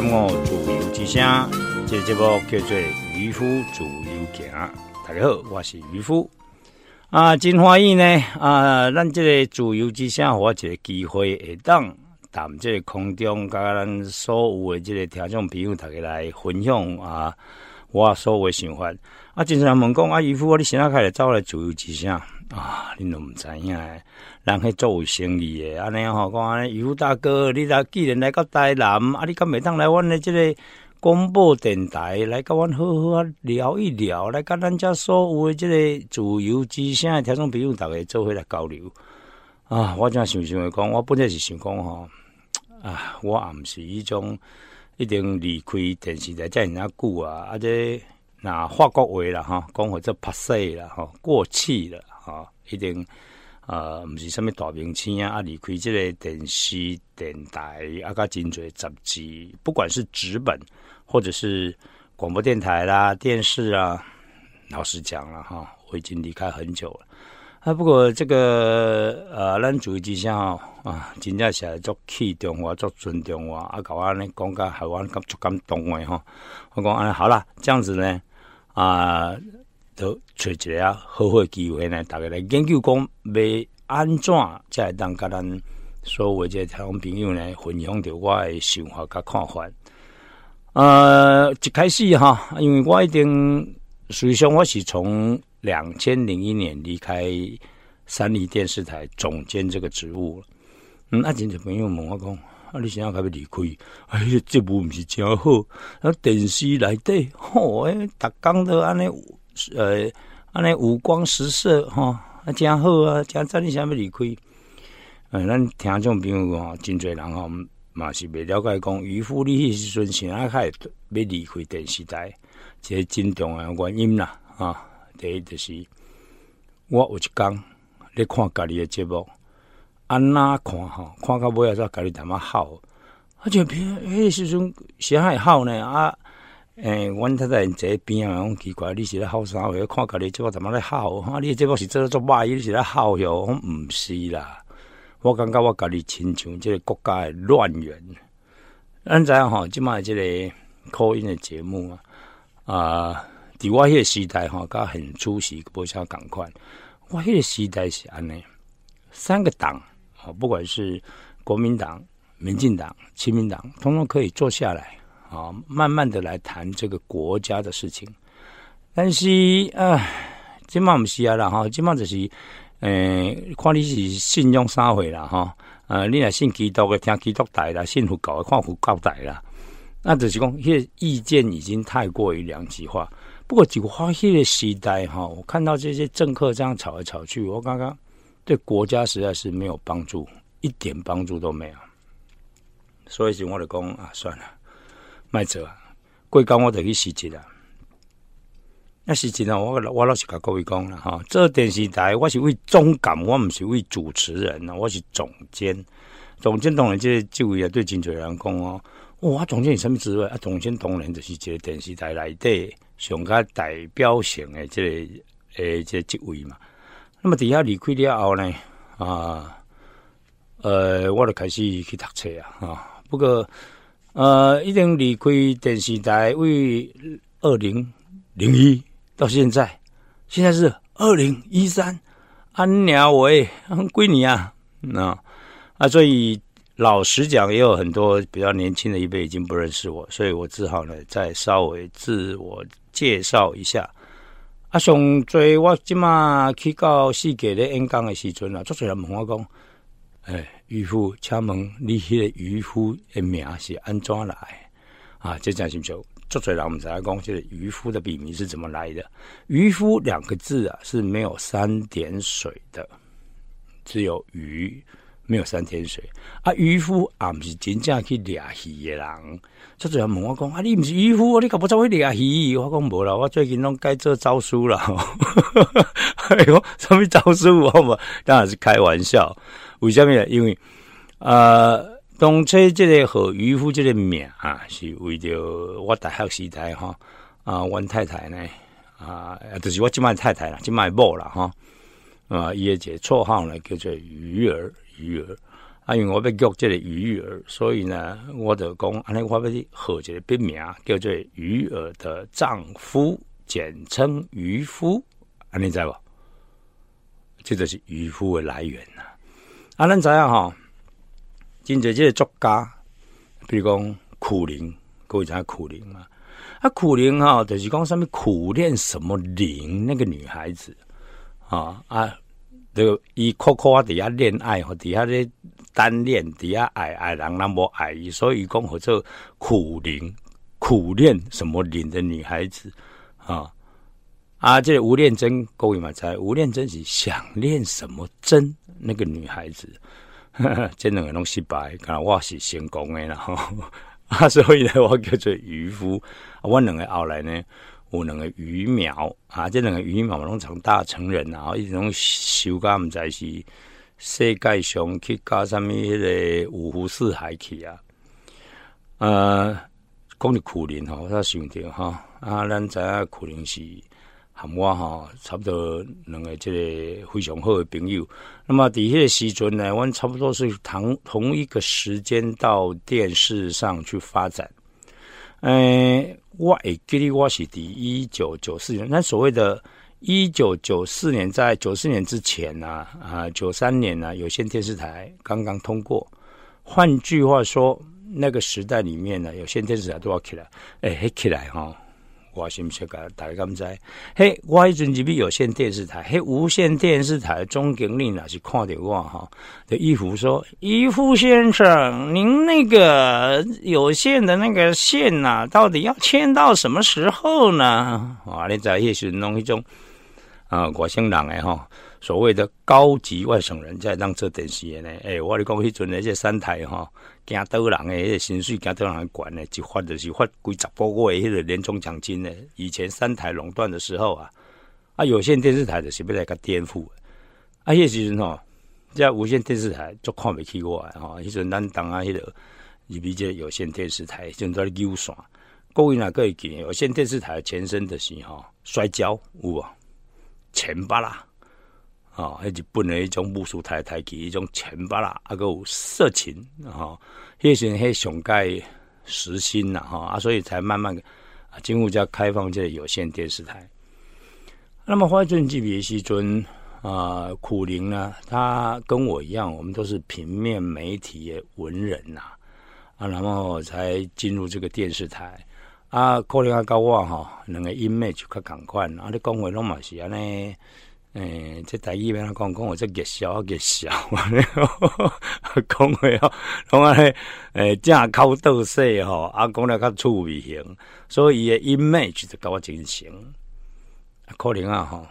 点五自由之声，这节目叫做渔夫自由行。大家好，我是渔夫。啊，真欢喜呢！啊，咱这个自由之声，我一个机会会当谈这个空中，甲咱所有的这个听众朋友，大家来分享啊，我所有的想法。啊，经常问讲啊，渔夫，你现在开始走来自由之声啊，你都毋知影诶。人去做生意诶，安尼吼讲安尼，渔夫大哥，你若既然来到台南，啊，你敢袂当来阮诶即个广播电台来甲阮好好啊聊一聊，来甲咱遮所有诶即个自由之声诶听众朋友，逐个做伙来交流啊！我正想想讲，我本来是想讲吼啊，我也毋是迄种一定离开电视台遮尔久啊，啊这那法国话啦吼，讲或者拍摄啦吼，过气了吼，一定。呃，毋是什么大明星啊，啊，离开这个电视电台啊，甲真侪杂志，不管是纸本或者是广播电台啦、电视啊，老实讲了哈，我已经离开很久了。啊，不过这个呃，咱主之下啊，真正是足器重我，足尊重我，啊，搞安尼讲甲海湾感足感动诶吼。我讲安尼好了，这样子呢啊。都找一个啊好好机会呢，大家来研究讲要安怎才会当甲咱所有这台湾朋友呢分享着我的想法甲看法。呃，一开始哈，因为我一定实际上我是从两千零一年离开三立电视台总监这个职务。嗯，啊，真侪朋友问我讲，啊，你想要开要离开？哎，这部毋是真好，啊，电视内底，吼，诶，逐工都安尼。呃，安尼五光十色吼，啊，真好啊，真早你想要离开？呃，咱听众朋友吼，真侪人吼，嘛是未了解讲渔夫你迄时阵想啊开要离开电视台，这真重要原因啦，啊，第一就是我有一工咧看家己的节目，安那看吼，看到尾啊，再家己淡仔好，啊，就偏迄时阵是还好呢啊。诶，阮太太坐边啊，讲奇怪，你是咧好啥话？看家己即个怎么咧好？啊，你即个是做做歹，你是咧好哟？我毋是啦，我感觉我家己亲像即个国家诶乱源。咱知影吼，即卖即个口音诶节目啊，啊，伫我迄个时代吼，甲很出席，无啥共款。我迄个时代是安尼，三个党啊，不管是国民党、民进党、亲民党，通通可以坐下来。啊，慢慢的来谈这个国家的事情，但是啊，今嘛不是啊啦哈，今嘛就是，诶，看你是信用啥回啦哈，呃，你若信基督的听基督台啦，信佛教的看佛教台啦，那就是讲，迄个意见已经太过于两极化。不过，就花迄个时代哈，我看到这些政客这样吵来吵去，我刚刚对国家实在是没有帮助，一点帮助都没有。所以，就我就讲啊，算了。卖做啊，过工我得去辞职啦。那辞职啊，我我老是甲各位讲啦，哈，这电视台我是为总监，我毋是为主持人啊，我是总监。总监当然这这位也对真侪人讲哦，哇，总监是什么职位啊？总监当然就是这个电视台内底上较代表性的这个诶这职位嘛。那么底下离开了后呢，啊，呃，我就开始去读册啊，啊，不过。呃，已经离开电视台为二零零一到现在，现在是二零一三，安鸟喂，归你啊，那啊，所以老实讲，也有很多比较年轻的一辈已经不认识我，所以我只好呢再稍微自我介绍一下。啊，上最我今嘛去到世界的演讲的时阵啊，做出来问我讲，哎，渔夫，请问你迄个渔夫的名是安怎来？啊，这讲是不是？做嘴人我们才讲，就是渔夫的笔名是怎么来的？渔夫两个字啊是没有三点水的，只有鱼，没有三点水。啊，渔夫啊，不是真正去猎鱼的人。做嘴人问我讲，啊，你不是渔夫，你搞不走去猎鱼？我讲无啦，我最近拢该做招书了。哎呦，什么招书？我嘛当然是开玩笑。为什么？因为呃。当初这个和渔夫这个名啊，是为着我大学时代哈啊，阮太太呢啊，就是我今麦太太啦，今麦某啦哈啊，伊个个绰号呢叫做鱼儿，鱼儿啊，因为我要叫这个鱼儿，所以呢，我就讲安尼，我要和一个笔名叫做鱼儿的丈夫，简称渔夫，安尼知无？这就是渔夫的来源呐。啊咱知影哈？真侪即个作家，比如讲苦灵，各位知影苦灵嘛？啊，苦灵哈，就是讲上面苦练什么灵？那个女孩子啊啊，这个伊苦苦啊，底下恋爱和底下咧单恋，底下爱爱人那么爱伊，所以讲或者苦灵苦练什么灵的女孩子啊啊，这吴念真各位嘛知，吴念真是想练什么真那个女孩子。这两个拢失败，但我是成功的啦吼。啊，所以呢，我叫做渔夫。啊我两个后来呢，有两个鱼苗啊，这两个鱼苗拢长大成人啊，一种修甲毋知是世界上去搞什么迄个五湖四海去啊。呃，讲你苦林吼，我才想着哈啊，咱知影苦林是。含我哈，差不多两个这个非常好的朋友。那么底下时阵呢，我差不多是同同一个时间到电视上去发展。嗯，我会记得我是第一九九四年，那所谓的一九九四年，在九四年之前呢，啊，九三年呢，有线电视台刚刚通过。换句话说，那个时代里面呢，有线电视台都要起来，哎，起来哈。我是不是甲大家咁知？嘿，我迄阵入去有线电视台，嘿，无线电视台总经理那是看着我哈，的衣服说：“衣服先生，您那个有线的那个线呐，到底要签到什么时候呢？”啊，你在迄时弄一种啊，外省人诶哈，所谓的高级外省人在当做电视诶呢？诶，我你讲迄阵那些三台哈。惊倒人诶，迄个薪水惊倒人管呢，就发就是发几十个月迄个年终奖金呢。以前三台垄断的时候啊，啊有线电视台就是要来个颠覆。啊，迄时阵吼，这无线电视台就看不起我吼。迄阵咱当啊，迄个入比这有线电视台，正在溜线。各位哪个会记？有线电视台前身的是吼摔跤有无？前巴拉。啊，迄日本的一种武术台台剧，一种钱巴拉，啊个有色情，哈，迄时迄上盖实心呐，哈，啊，所以才慢慢啊，进入叫开放这有线电视台。那么花尊级别西尊啊，苦灵呢，他跟我一样，我们都是平面媒体的文人呐，啊，然后才进入这个电视台。啊，可能啊，跟我哈，两个 image 较共款，啊，你讲话拢嘛是安尼。诶，这第一边啊，讲讲我这热笑热笑，讲话哦，讲啊咧，诶，正口倒势吼，啊，讲了较趣味型，所以伊诶 image 就甲我真成，可能啊吼，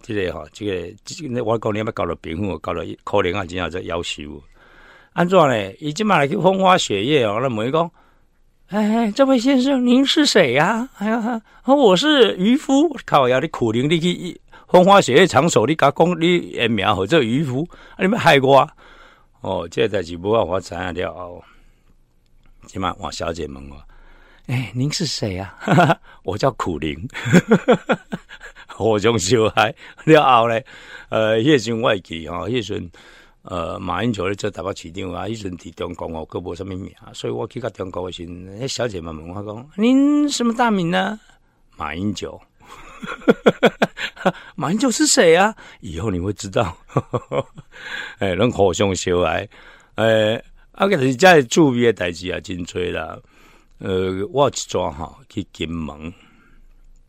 这个吼，这个，这个我讲你要搞到平衡，搞到可能啊，真正在夭寿。安怎咧？伊即马来去风花雪月哦，那问伊讲，哎，这位先生，您是谁呀？哎呀，我是渔夫，靠，要你苦灵你去。风花雪月场所，你甲讲你诶名或者渔夫，啊，你要害我？哦，这代志无法我知影了后，起码王小姐问我，哎，您是谁啊？我叫苦灵，火中小孩了后咧，呃，迄阵我会记吼，迄阵呃，马英九咧做台北市长啊，迄阵伫中国哦，佫无啥物名，所以我去到中国诶时，迄小姐们问我讲，您什么大名呢？马英九。马英九是谁啊？以后你会知道。哎，能互相相爱。哎，啊，个是在注意的代志啊，真多啦。呃，我一抓哈去金门，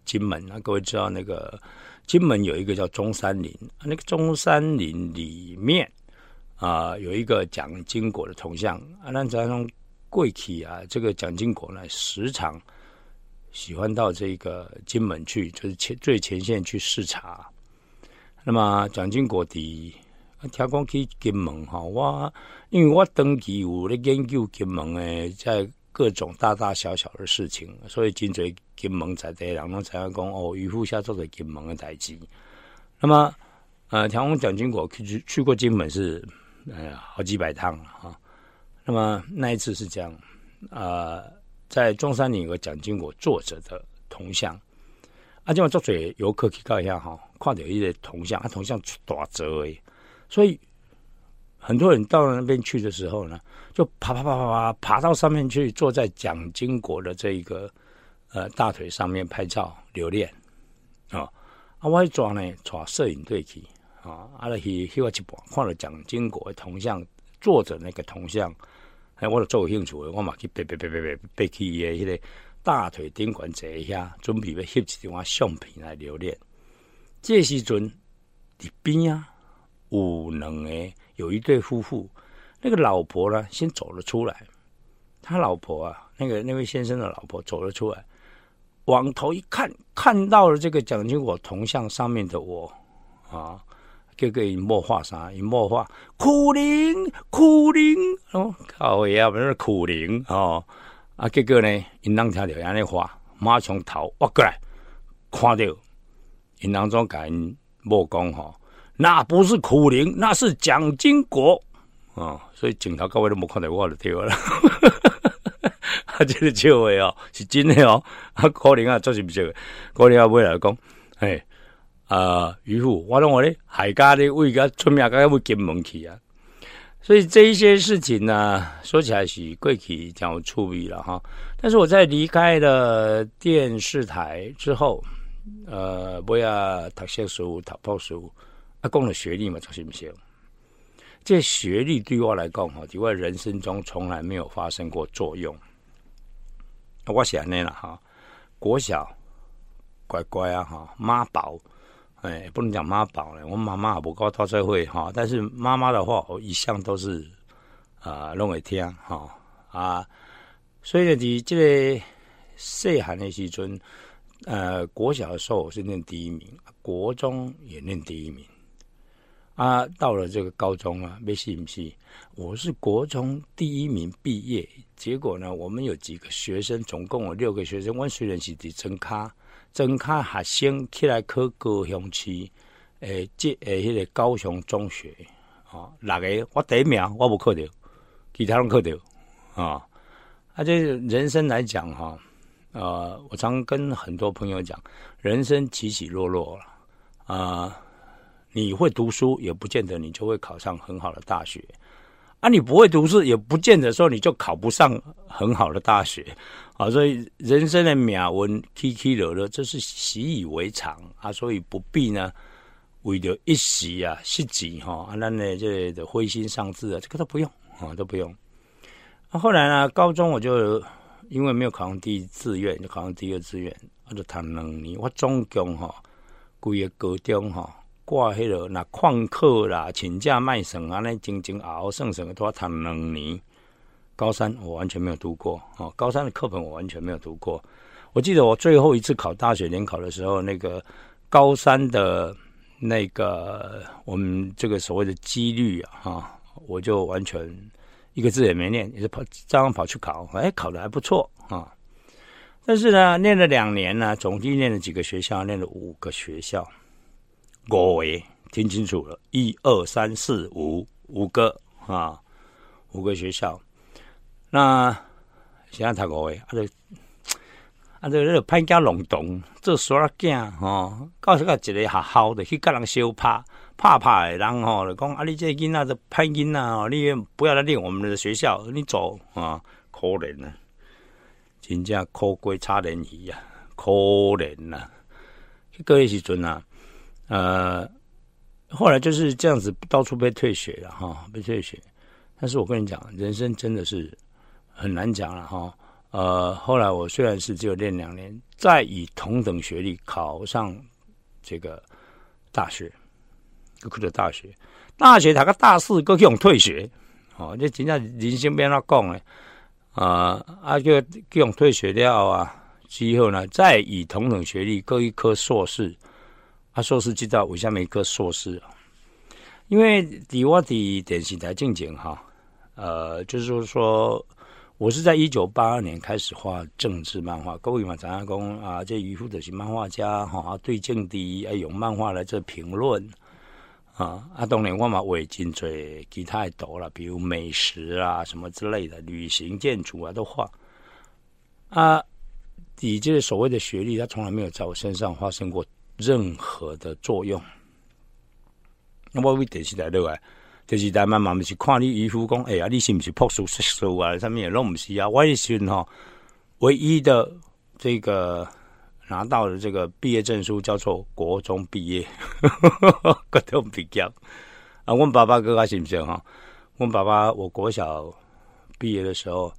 金门啊，各位知道那个金门有一个叫中山陵，那个中山陵里面啊，有一个蒋经国的铜像啊，那咱从贵体啊，这个蒋经国呢，时常喜欢到这个金门去，就是前最前线去视察。那么蒋经国的听讲去金门哈，我因为我登记有咧研究金门诶，在各种大大小小的事情，所以真侪金门在地人拢知影讲哦，渔夫下做的金门的代志。那么呃，听讲蒋经国去去过金门是呃好几百趟了哈。那么那一次是这样，呃，在中山陵有个蒋经国坐着的铜像，啊，今晚做水游客去看一下哈。看到一个铜像，他铜像打折诶，所以很多人到了那边去的时候呢，就爬爬爬爬爬爬到上面去，坐在蒋经国的这一个呃大腿上面拍照留念啊。啊，我一抓呢，抓摄影队去啊，啊，来去去我一半，看了蒋经国的铜像，坐着那个铜像，哎，我就做有兴趣，我嘛去别别别别别别去伊的迄个大腿顶管坐一下，准备要翕一张相片来留念。这时阵，里边啊，有两个有一对夫妇，那个老婆呢，先走了出来。他老婆啊，那个那位先生的老婆走了出来，往头一看，看到了这个蒋经国铜像上面的我啊，这个银幕画啥？银幕画苦灵苦灵哦，靠呀，不是苦灵哦啊！结果呢，因当听到安尼话，马上头挖过来，看到。银行中改莫讲哈，那不是苦灵，那是蒋经国哦！所以警察各位都没看到我的对了，啊，这个笑话哦，是真的哦。啊，可能啊，做是不是？可能啊，未来讲，哎啊，渔夫，我认为咧，海家的为个出名，该会金门去啊。所以这一些事情呢，说起来是贵气讲处理了哈。但是我在离开了电视台之后。呃，不要读小书、读报书，啊，讲了学历嘛，就是不行。这学历对我来讲，哈，在我人生中从来没有发生过作用。我想那了哈，国小乖乖啊，哈，妈宝，哎，不能讲妈宝了，我妈妈也不搞到社会哈，但是妈妈的话，我一向都是啊，弄会听哈啊，所以呢，你这个细汉的时阵。呃，国小的时候我是念第一名，国中也念第一名。啊，到了这个高中啊，没信不信？我是国中第一名毕业，结果呢，我们有几个学生，总共有六个学生，我虽然是伫增卡，增卡学生起来考高雄市，诶，这诶，迄个高雄中学，啊，六个我第一名，我无考到，其他人考到，啊，啊，这人生来讲哈。呃，我常跟很多朋友讲，人生起起落落了啊。你会读书，也不见得你就会考上很好的大学啊。你不会读书，也不见得说你就考不上很好的大学啊。所以人生的命运起起落落，这是习以为常啊。所以不必呢，为了一时啊失志哈，啊，那呢这的灰心丧志啊，这个都不用啊，都不用。那后来呢，高中我就。因为没有考上第一志愿，就考上第二志愿，我就谈两年。我总共哈，规个高中哈，挂迄个那旷课啦、请假卖省啊，那整整熬熬剩剩都要谈两年。高三我完全没有读过，哦，高三的课本我完全没有读过。我记得我最后一次考大学联考的时候，那个高三的那个我们这个所谓的几率啊，我就完全。一个字也没念，也是跑照样跑去考，哎，考的还不错啊。但是呢，念了两年呢，总计念了几个学校，念了五个学校。五位听清楚了，一二三四五五个啊，五个学校。那现在读五位，啊，这啊，这这潘家龙洞做耍囝吼，到时个一个学校的去跟人相拍。怕怕的人吼，讲啊，你这囡仔的叛囡仔，你不要来念我们的学校，你走啊，可怜啊，真正可贵差人意啊，可怜呐。个时阵啊，呃，后来就是这样子，到处被退学了哈，被退学。但是我跟你讲，人生真的是很难讲了哈。呃，后来我虽然是只有练两年，再以同等学历考上这个大学。各去了大学，大学他个大四，各用退学，哦，这真正人生变哪讲呢？啊，啊，就各用退学了啊，之后呢，再以同等学历各一科硕士，啊，硕士知道为什么一个硕士？因为伫我的电视台进前哈，呃，就是说。我是在一九八二年开始画政治漫画，各位嘛，常常讲啊，这渔夫的是漫画家哈，对政敌哎用漫画来做评论啊，啊，当然我嘛画真多其他的多了，比如美食啊什么之类的，旅行、建筑啊都画啊。以这个所谓的学历，他从来没有在我身上发生过任何的作用。那我为电视台对外。就是台慢慢是看你渔夫讲，哎呀，你是不是朴素识数啊？上面也弄不是啊。我也是哈，唯一的这个拿到的这个毕业证书叫做国中毕业，国中毕业啊。问爸爸哥哥信不信哈？问爸爸，我国小毕业的时候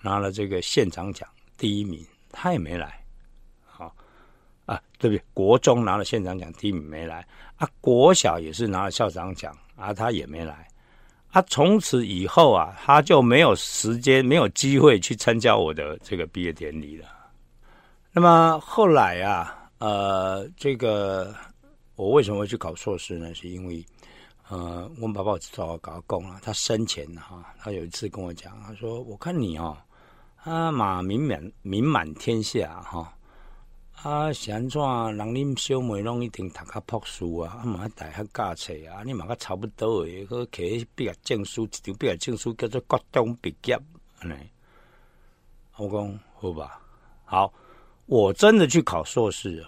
拿了这个县长奖第一名，他也没来。啊，对不对？国中拿了县长奖第一名没来啊，国小也是拿了校长奖。啊，他也没来。他从此以后啊，他就没有时间、没有机会去参加我的这个毕业典礼了。那么后来啊，呃，这个我为什么会去考硕士呢？是因为呃，我爸爸找我搞工了。他生前哈，他有一次跟我讲，他说：“我看你哦，啊，马名满名满天下哈。”，是安怎？人恁小妹拢一定读较朴素啊，啊嘛大学教册啊，你嘛较差不多诶。个摕毕业证书，一张毕业证书叫做高中毕业，安尼。我讲好吧，好，我真的去考硕士，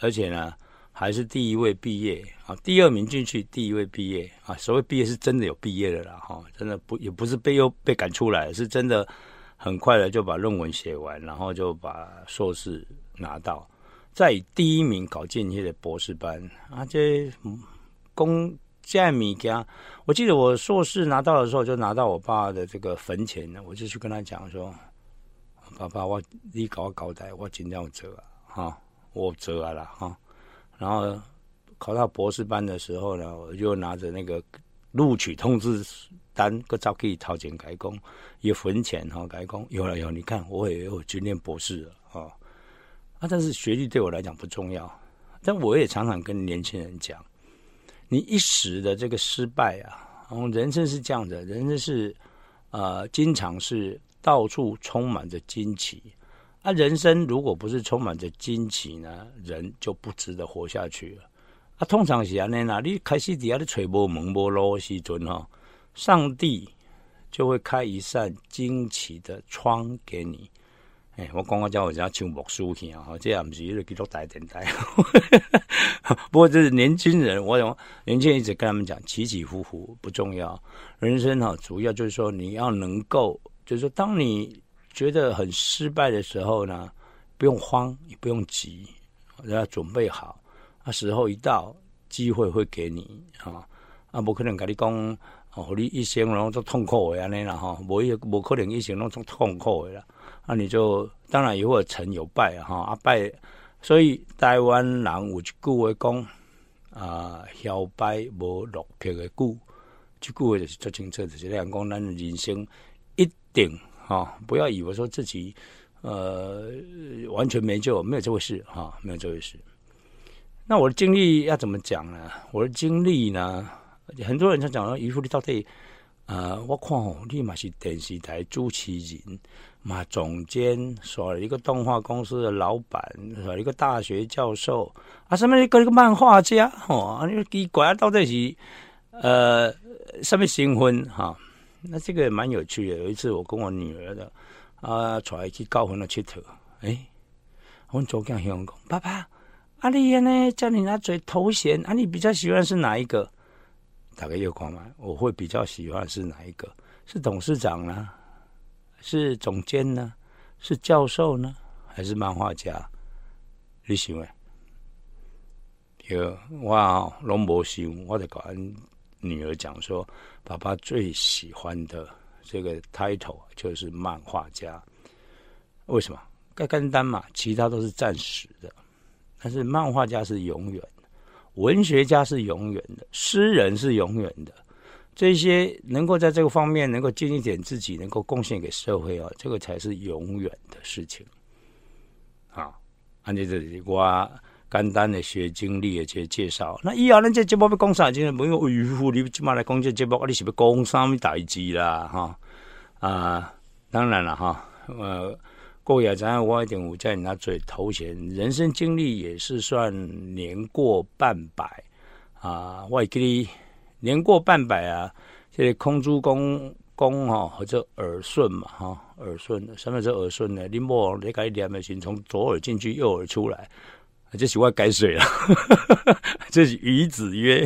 而且呢，还是第一位毕业啊，第二名进去，第一位毕业啊。所谓毕业是真的有毕业的啦，哈，真的不也不是被又被赶出来，是真的很快的就把论文写完，然后就把硕士。拿到在第一名搞进去的博士班啊，这公这物件，我记得我硕士拿到的时候，就拿到我爸的这个坟前呢，我就去跟他讲说：“爸爸，我你搞我交代，我尽量折啊，哈，我折啊了哈。”然后考到博士班的时候呢，我就拿着那个录取通知单，个照可以掏钱改工，有坟前哈改工，有了有，你看我也有去念博士了啊。啊，但是学历对我来讲不重要，但我也常常跟年轻人讲，你一时的这个失败啊，然后人生是这样的，人生是呃，经常是到处充满着惊奇。啊，人生如果不是充满着惊奇呢，人就不值得活下去了。啊，通常是安尼啦，你开始底下的吹波蒙波罗西尊哈，上帝就会开一扇惊奇的窗给你。哎，我刚刚叫我家唱木书去啊，这也不是一个基督大电台。不过这是年轻人，我讲年轻人一直跟他们讲，起起伏伏不重要，人生哈主要就是说你要能够，就是说当你觉得很失败的时候呢，不用慌，也不用急，要准备好，啊时候一到，机会会给你啊，啊不可能跟你讲，哦你一生拢都痛苦的安尼啦哈，无一无可能一生拢做痛苦的啦。那你就当然也会成有败哈啊败，所以台湾人有一句话讲啊，小败无落魄的故，这句话就是做清楚，就是讲讲咱人生一定哈，不要以为说自己呃完全没救，没有这回事哈，没有这回事。那我的经历要怎么讲呢？我的经历呢，很多人在讲说，渔夫你到底啊，我看哦，你嘛是电视台主持人。嘛，总监，说了一个动画公司的老板，说一个大学教授，啊，什么一个一个漫画家，吼，啊，你奇怪到底是呃什么新婚哈？那这个蛮有趣的。有一次我跟我女儿的啊，出来去高雄的佚佗，哎，我昨天向讲，爸爸，啊，你呢叫你拿嘴头衔，啊，你比较喜欢是哪一个？大概有看嘛？我会比较喜欢是哪一个？是董事长呢？是总监呢？是教授呢？还是漫画家？你想诶？有我龙博想，我在跟女儿讲说，爸爸最喜欢的这个 title 就是漫画家。为什么？该干单嘛，其他都是暂时的，但是漫画家是永远的。文学家是永远的，诗人是永远的。这些能够在这个方面能够尽一点自己，能够贡献给社会啊，这个才是永远的事情。啊，按照这里我简单的学经历的些介绍，那以后咱这节目要讲啥？今天不用渔夫，你今嘛来讲这节目，你是不讲啥物代志啦？哈啊，当然了哈，呃，各位知影我一定有在拿嘴头衔，人生经历也是算年过半百啊，我给你。年过半百啊，这个空诸公公哈，或者耳顺嘛哈，耳顺什么是耳顺呢？你莫你改念的先从左耳进去，右耳出来，这是我改水了，这是鱼子曰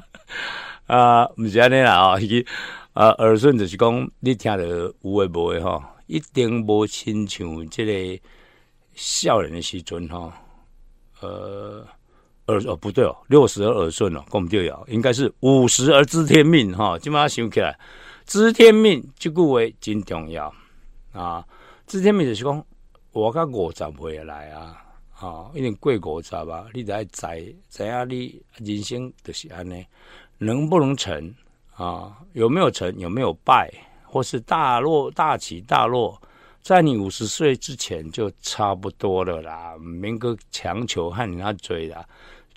啊，唔是安尼啦啊，啊耳顺就是讲你听得有诶无诶哈，一定无亲像这个少年的时阵哈，呃。耳哦不对哦，六十而耳顺哦，跟我们就有，应该是五十而知天命哈。今嘛想起来，知天命这句话真重要啊！知天命就是讲，我甲五十回来啊，啊，一定过五十吧，你得知知影你人生就是安尼，能不能成啊？有没有成？有没有败？或是大落大起大落，在你五十岁之前就差不多了啦，免个强求和人家追啦。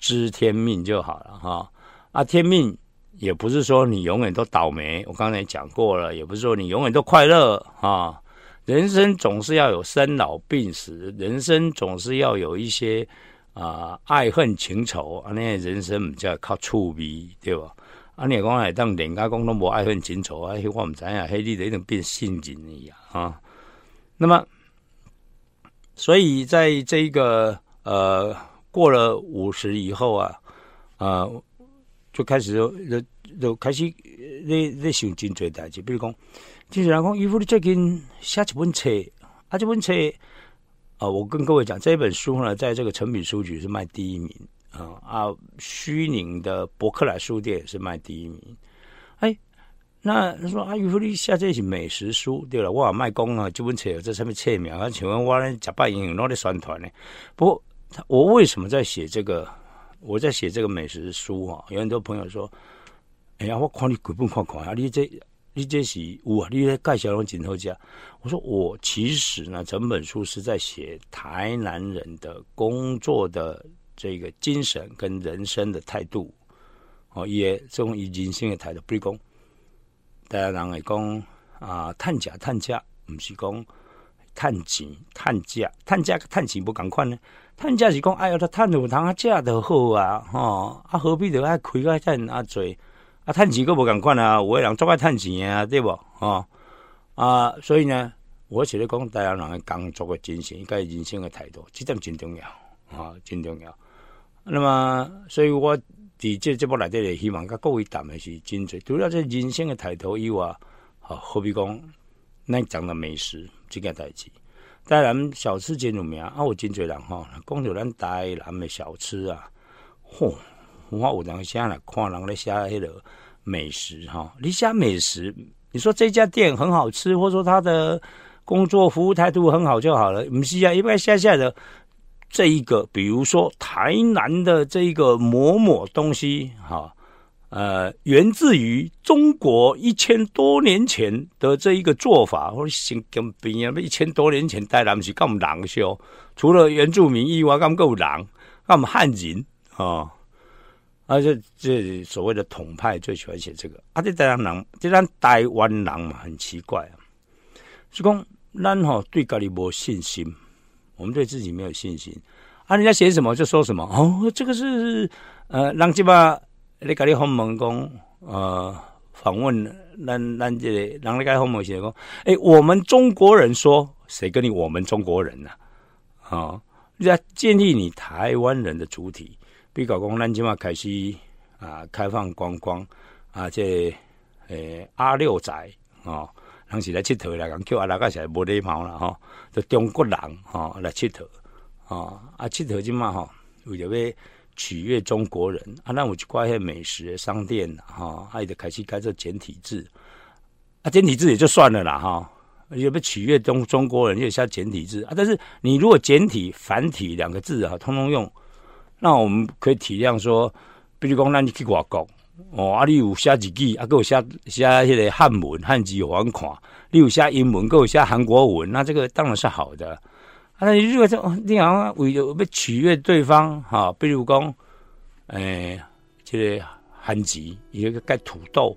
知天命就好了哈啊，天命也不是说你永远都倒霉，我刚才讲过了，也不是说你永远都快乐啊。人生总是要有生老病死，人生总是要有一些啊爱恨情仇啊，那人生叫靠处理对吧？啊，你讲来当人家讲都无爱恨情仇啊，我唔知啊，黑你的一种变性情一样啊。那么，所以在这个呃。过了五十以后啊，啊，就开始就就就开始在在想真多代志，比如讲，就是人讲，渔夫你最近写一本册，啊，这本册啊，我跟各位讲，这本书呢，在这个成品书局是卖第一名啊，啊，虚宁的博客来书店是卖第一名。哎，那他说啊，渔夫你写这是美食书对了，我卖公啊，这本册在上面册名，啊，请问我呢，假扮英雄在宣传呢？不过。我为什么在写这个？我在写这个美食书啊！有很多朋友说：“哎呀，我看你鬼本看看啊！你这你这是哇！你在介绍龙锦头家。”我说：“我其实呢，整本书是在写台南人的工作的这个精神跟人生的态度哦，也这种以人性的态度，比如讲，大家人会讲啊，探假探假，不是讲探钱探价探价探钱不赶快呢？”趁价是讲，哎呀，他趁有通啊，食就好啊，吼，啊何必着爱开个趁啊多？啊趁钱个无共款啊，有个人足爱趁钱啊，对不？吼啊，所以呢，我是咧讲，大家人工作的精神，应该人生的态度，这点真重要啊，真重要。那么，所以我伫这这部内底咧，希望甲各位谈的是真侪，除了这人生的态度以外，好，何必讲，咱讲的美食即件代志。台南小吃真有名啊！有真侪人吼，讲到咱台南的小吃啊，嚯！我有人写来看人咧写迄个美食哈，你写美食，你说这家店很好吃，或者说他的工作服务态度很好就好了，不是啊？一般写下的这一个，比如说台南的这一个某某东西哈。呃，源自于中国一千多年前的这一个做法，或者新跟别人一千多年前带来是咁狼修，除了原住民以外，咁够狼，我们汉人啊，而且这所谓的统派最喜欢写这个，啊，这台湾人，这咱台湾人嘛，很奇怪啊，是讲咱吼对家己无信心，我们对自己没有信心，啊，人家写什么就说什么，哦，这个是呃，让鸡巴。你甲你访问讲，呃，访问咱咱这个，人你甲访问时讲，诶，我们中国人说，谁跟你我们中国人呢？啊，要建立你台湾人的主体，比如讲，咱今嘛开始啊，开放观光啊，这诶阿六仔啊，当时来佚佗来讲，叫阿拉个是无礼貌啦吼，就中国人吼来佚佗，啊啊佚佗今嘛吼，为着要。取悦中国人啊，那我去挂些美食商店哈，还得开始开这简体字啊，简体字也就算了啦哈，也不取悦中中国人，就下简体字啊。但是你如果简体繁体两个字啊，通通用，那我们可以体谅说，比如讲，咱你去外国，哦，啊，你有写日语，啊，有写写迄个汉文汉字我看，你有写英文，有写韩国文，那这个当然是好的。啊，如果说你好像为了要取悦对方，哈，比如讲，诶，这个韩字一个盖土豆。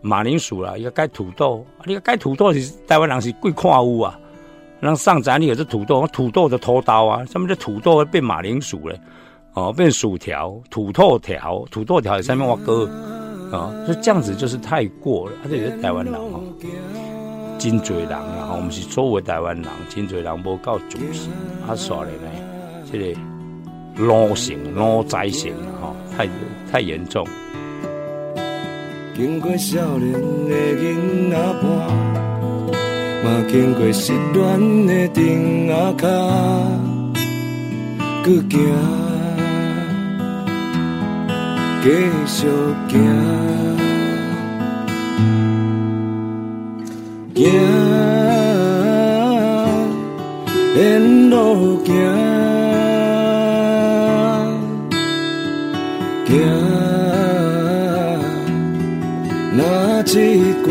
马铃薯啦，一个盖土豆，你个盖土豆是台湾人是贵看物啊，让上展里有这土豆，土豆的头刀啊，上面的土豆？会变马铃薯嘞，哦，变薯条、土豆条、土豆条在上面挖沟，啊，就这样子就是太过了，而且是台湾人哦，金嘴人啊，我们是作为台湾人，金嘴人无够主席，啊，所以呢，这个老性、老灾性哈，太太严重。经过少年的囡仔伴，嘛经过失恋的丁仔脚，搁行，继续行，行，沿路行，行。一歌，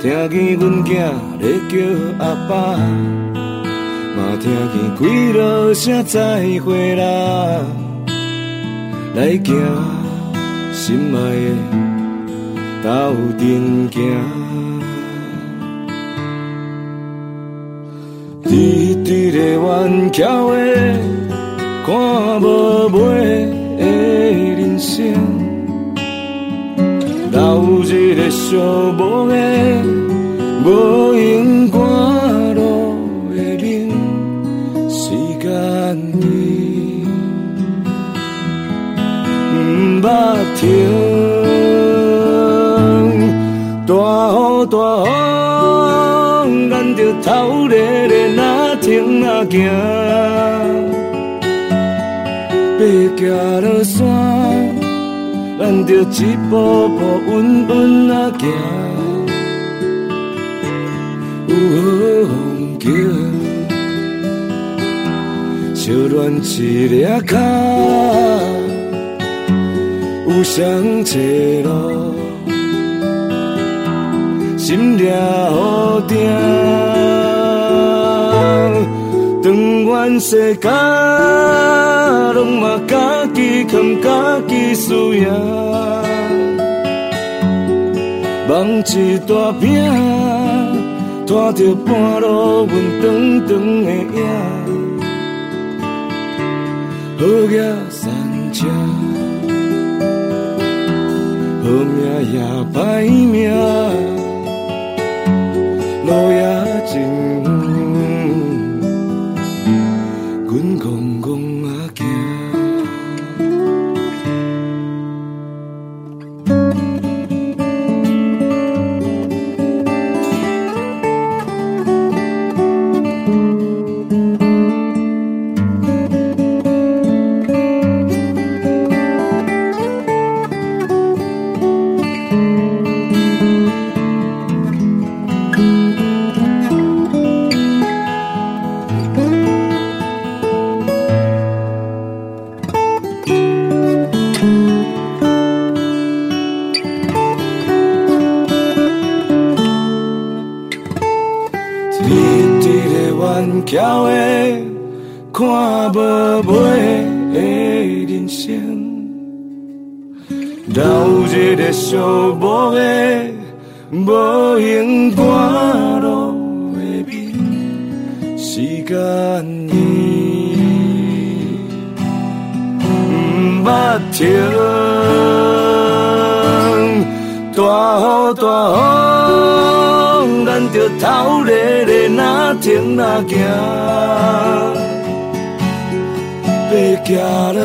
听见阮囝在叫阿爸，嘛听见几落声再会啦，来行心爱的斗阵行，滴滴的弯桥的看无尾的人生。流一个寂寞的、无影赶路的面，时间伊不捌停，行，爬行落山。咱着一步步稳稳啊行，有好风景，小暖一粒脚，有双车路，心掠好定，长远世界，拢嘛家己扛家己输赢。梦一大饼，拖着半路阮长长的影，好业三车，好命也歹命，路也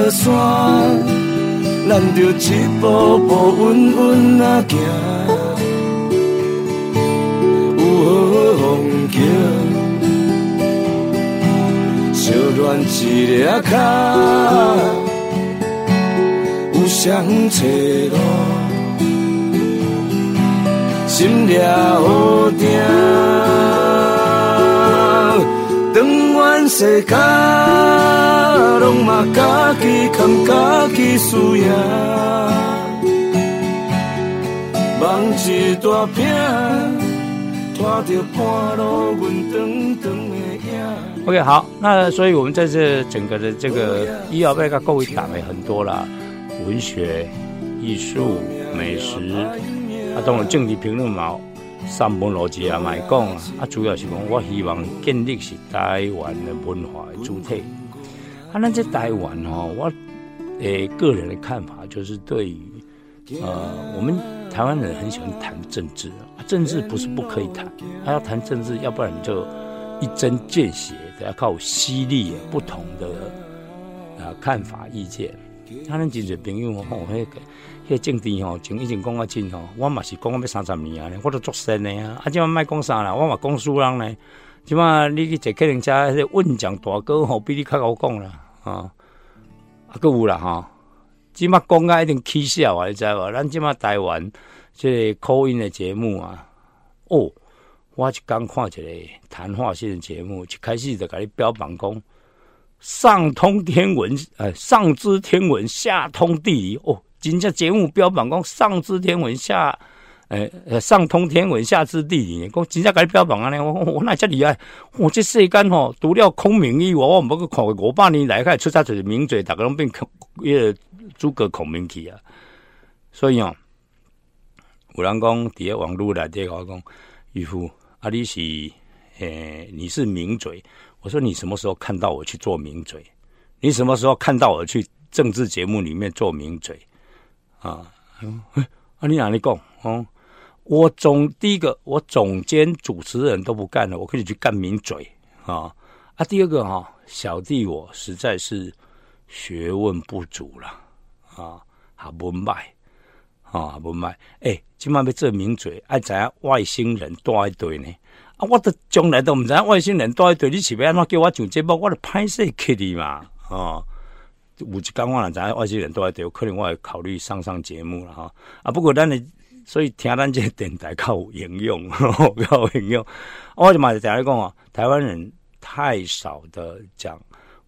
山，咱就一步步稳稳啊行。有好风景，小暖一粒脚，有双找路，心抓好定，长远世界。阮长长的影。OK，好，那所以我们在这整个的这个医药被个各位讲了很多了，文学、艺术、美食，啊，当然政治评论嘛。三本逻辑啊，卖讲啊，啊，主要是讲，我希望建立是台湾的文化的主体。啊，那这台湾哦，我诶个人的看法就是对于呃，我们台湾人很喜欢谈政治啊，政治不是不可以谈，还要谈政治，要不然就一针见血得要靠犀利不同的啊看法意见。他咱真侪朋友吼，迄个。迄政治吼，从以前讲啊真吼，我嘛是讲啊要三十年啊，我都作声的啊。啊，即嘛卖讲啥啦，我嘛讲输人呢。即嘛你去坐客人家，迄问讲大哥吼，比你较好讲啦，啊，啊，搁有啦吼。即嘛讲啊一定起笑啊，你知无？咱即嘛台湾即个口音的节目啊，哦，我就刚看一个谈话性的节目，一开始就甲你标榜讲上通天文，呃，上知天文，下通地理，哦。人家节目标榜讲上知天文下，诶呃上通天文下知地理，讲真正甲你标榜安尼，我我那遮厉害，我这世间吼除了孔明以外，我毋去看五百年来，开出差就是名嘴，逐个拢变孔，迄个诸葛孔明去啊。所以哦，有人讲伫个网络内底我讲，渔夫啊，你是诶你是名嘴，我说你什么时候看到我去做名嘴？你什么时候看到我去政治节目里面做名嘴？啊，啊，你哪里讲？哦，我总第一个，我总监主持人都不干了，我可以去干名嘴啊。啊，第二个哈，小弟我实在是学问不足了啊，还不卖啊，不卖。哎，今晚要做名嘴，爱知影外星人多一堆呢。啊，我都从来都唔知外星人多一堆，你是要安怎叫我上节目，我就拍摄去你嘛，啊。有一讲我人知外星人都在有可能我会考虑上上节目了哈啊！不过咱你所以听咱这电台靠应用，靠应用。我就嘛在讲讲啊，台湾人太少的讲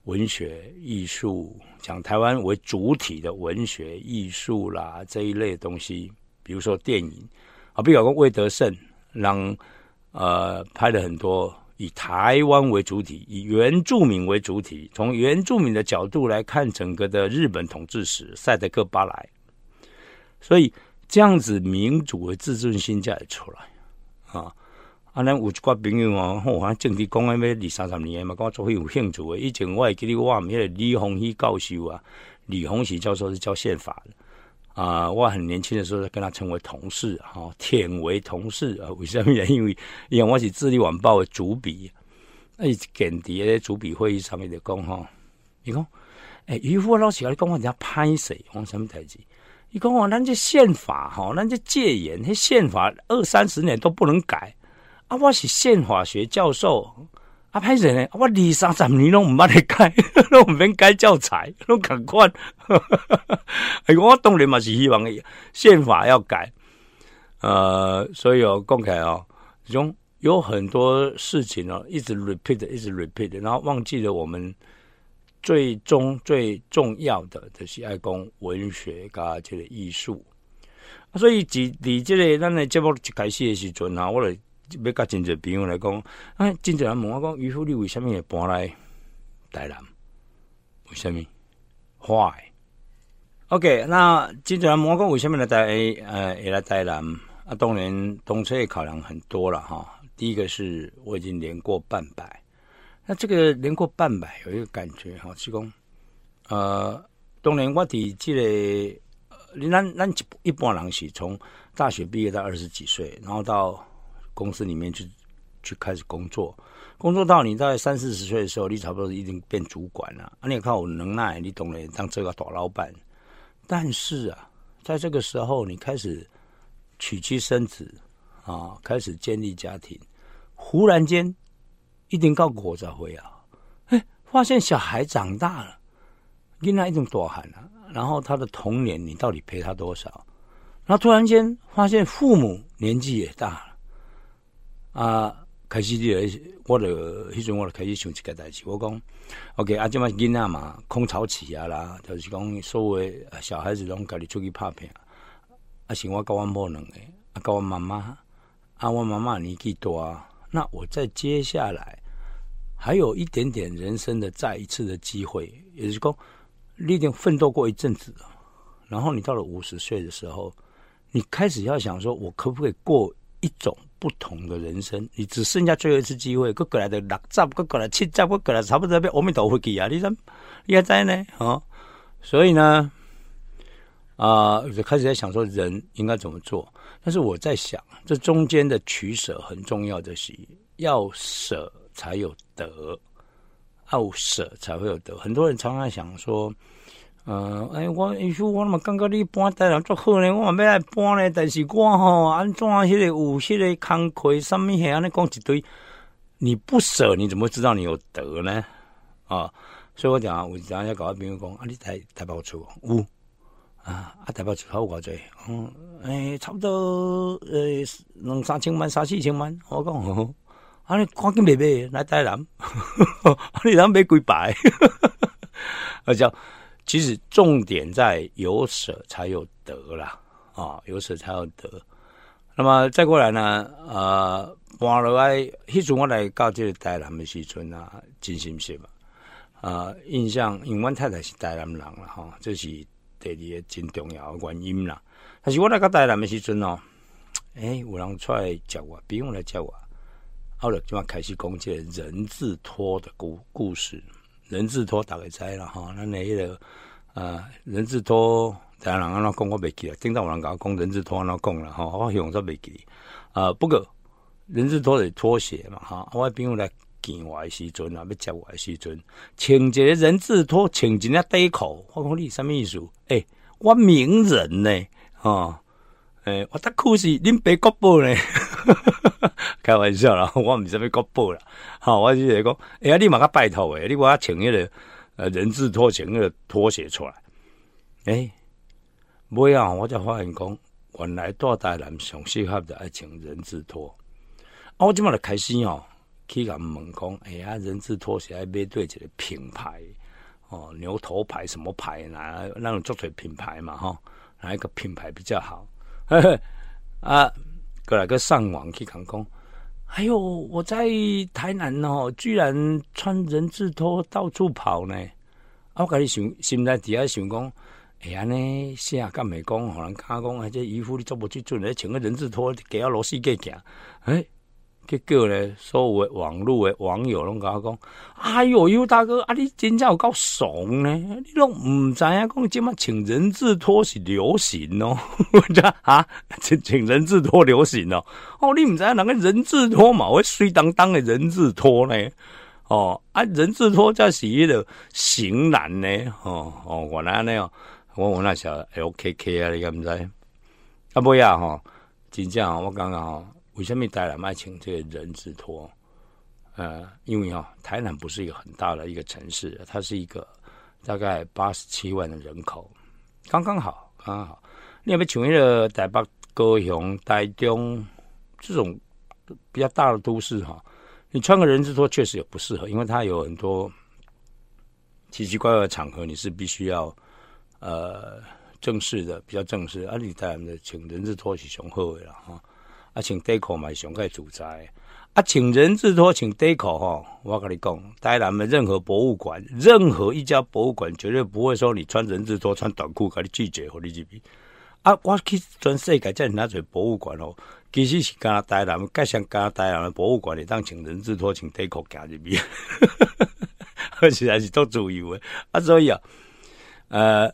文学艺术，讲台湾为主体的文学艺术啦这一类东西，比如说电影啊，比如讲魏德胜让呃拍了很多。以台湾为主体，以原住民为主体，从原住民的角度来看整个的日本统治史，赛德克巴莱，所以这样子民主的自尊心才会出来啊！啊，咱有一寡朋友啊，我像政治讲安要二三十年嘛，跟我做伙有兴趣的。以前我会记得我们迄个李鸿禧教授啊，李鸿禧教授是教宪法的。啊，我很年轻的时候跟他成为同事，哈，舔为同事啊。为什么？因为因为我是《智利晚报》的主笔，哎，间谍的主笔会议上面的讲哈，你讲，哎，渔夫老师，你讲我人家拍谁？讲什么代志？你讲我咱这宪法哈，咱这戒严，那宪法二三十年都不能改啊！我是宪法学教授。啊，歹势呢？我二三十年拢毋捌来改，拢毋免改教材，拢共款。哎，我当然嘛是希望宪法要改。呃，所以哦，讲起来哦，种有很多事情哦，一直 repeat，一直 repeat，然后忘记了我们最终最重要的就是爱讲文学加这个艺术。所以，自离这个咱的节目一开始的时阵啊，我来。要甲真侪朋友来讲，啊，真侪人问我讲，渔夫你为什么会搬来台南？为什么？Why？OK，那真侪人问我讲，为什么来台？呃，会来台南？啊，当然，东车考量很多了哈。第一个是我已经年过半百，那这个年过半百有一个感觉哈，是讲，呃，当然我伫这个，你咱咱一一般人是从大学毕业到二十几岁，然后到公司里面去去开始工作，工作到你在三四十岁的时候，你差不多已经变主管了。啊，你也靠能耐，你懂得当这个大老板。但是啊，在这个时候，你开始娶妻生子啊，开始建立家庭，忽然间一定到国才会啊，哎，发现小孩长大了，囡仔一种多喊了。然后他的童年，你到底陪他多少？然后突然间发现父母年纪也大了。啊，开始你我就迄阵我就开始想一个代志，我讲，OK，啊，即摆囡仔嘛，空巢期啊啦，就是讲所谓小孩子拢家己出去拍片，啊，是我甲我某两个，啊，甲我妈妈，啊，我妈妈年纪大，那我在接下来还有一点点人生的再一次的机会，也就是说，你已经奋斗过一阵子，然后你到了五十岁的时候，你开始要想说，我可不可以过一种？不同的人生，你只剩下最后一次机会，过过来的六十，过过来七十，过过来差不多要阿弥陀佛去啊！你怎你在呢？哦，所以呢，啊，就开始在想说人应该怎么做。但是我在想，这中间的取舍很重要的是，要舍才有得，要舍才会有得。很多人常常想说。呃，哎，我你说我那么感觉你搬台南足好呢，我嘛要来搬呢，但是我吼安怎迄个有迄个工课什么遐安尼讲一堆，你不舍你怎么知道你有得呢？啊，所以我讲啊，我讲要搞个朋友讲，啊，你台台北厝有啊，啊台北厝好偌济，嗯，哎，差不多呃两三千万、三四千万，我讲，啊，你赶紧买买来台南，啊，你咱买几排，我讲。其实重点在有舍才有得啦，啊，有舍才有得。那么再过来呢，呃，搬落来，迄阵我来到这个台南的时阵啊，真心是嘛，啊，印象，因为阮太太是台南人了哈，这是第二个真重要的原因啦。但是我来个台南的时阵哦，诶，有人出来叫我，别人来叫我，后来就开始讲这人字拖的故故事。人字拖大概知了哈，那那个啊，人字拖，当然安怎讲我袂记了，听到有人甲我讲人字拖安怎讲了哈，我用煞袂记啊。不过人字拖是拖鞋嘛哈，我朋友来见我的时阵啊，要接我的时阵，穿一个人字拖，穿一件短裤，我讲你什么意思？诶，我名人呢，哈，诶，我的裤是恁白国宝呢。开玩笑啦，我唔是要国宝啦，好，我就是讲，哎呀，你嘛个拜托诶，你我穿迄个呃人字拖，穿迄个拖鞋出来，诶，尾啊，我才发现讲，原来大台南上适合的爱穿人字拖，啊，我即马就开始哦，去甲问讲，哎呀，人字拖鞋爱买对一个品牌，哦，牛头牌什么牌哪那种做腿品牌嘛，哈，哪一个品牌比较好？啊。过来个上网去看讲，还有我在台南哦，居然穿人字拖到处跑呢。我开始想，心在底下想讲，哎呀呢，是啊，干美讲，可能讲讲，啊，这衣服你做不去做，你穿个人字拖，给阿罗西给行，哎。结果呢，所有的网络的网友拢甲我讲：“哎哟，尤大哥，啊，你真正有够怂呢！你拢唔知影讲，即马请人字拖是流行哦，我啊，请请人字拖流行哦。哦，你唔知影人个人字拖嘛？会水当当的人字拖呢？哦，啊，人字拖才是迄个型男呢？哦哦，原来安尼哦，我我那小 L K K 啊，你敢唔知？啊，不呀，吼，真正我刚刚吼。为什么台南爱请这个人字拖？呃，因为啊，台南不是一个很大的一个城市，它是一个大概八十七万的人口，刚刚好，刚刚好。你有没有请一个台北、高雄、台中这种比较大的都市哈？你穿个人字拖确实也不适合，因为它有很多奇奇怪怪的场合，你是必须要呃正式的，比较正式。啊，你台南的请人字拖是雄厚的了哈。啊，请短裤嘛，上盖主宰。啊，请人字拖，请短裤哈。我跟你讲，台南的任何博物馆，任何一家博物馆，绝对不会说你穿人字拖、穿短裤，给你拒绝和你入去。啊，我去全世界这哪做博物馆哦？其实是加台南，加上加台南的博物馆里，当请人字拖、请短裤行入边，实在是做自由的。啊，所以啊，呃，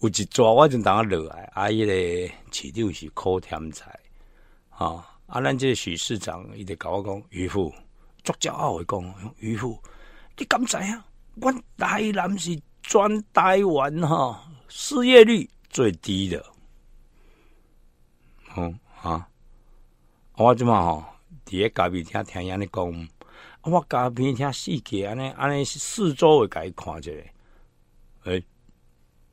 有一抓我就当落来，啊，伊个市场是靠天才。啊！啊，咱这许市长伊得甲我讲，渔夫足骄傲会讲，渔夫，你敢知啊？阮台南是全台湾哈失业率最低的。哦啊！我即嘛吼，伫咧隔壁听听安尼讲，我隔壁听四界安尼安尼四周会甲伊看者。诶，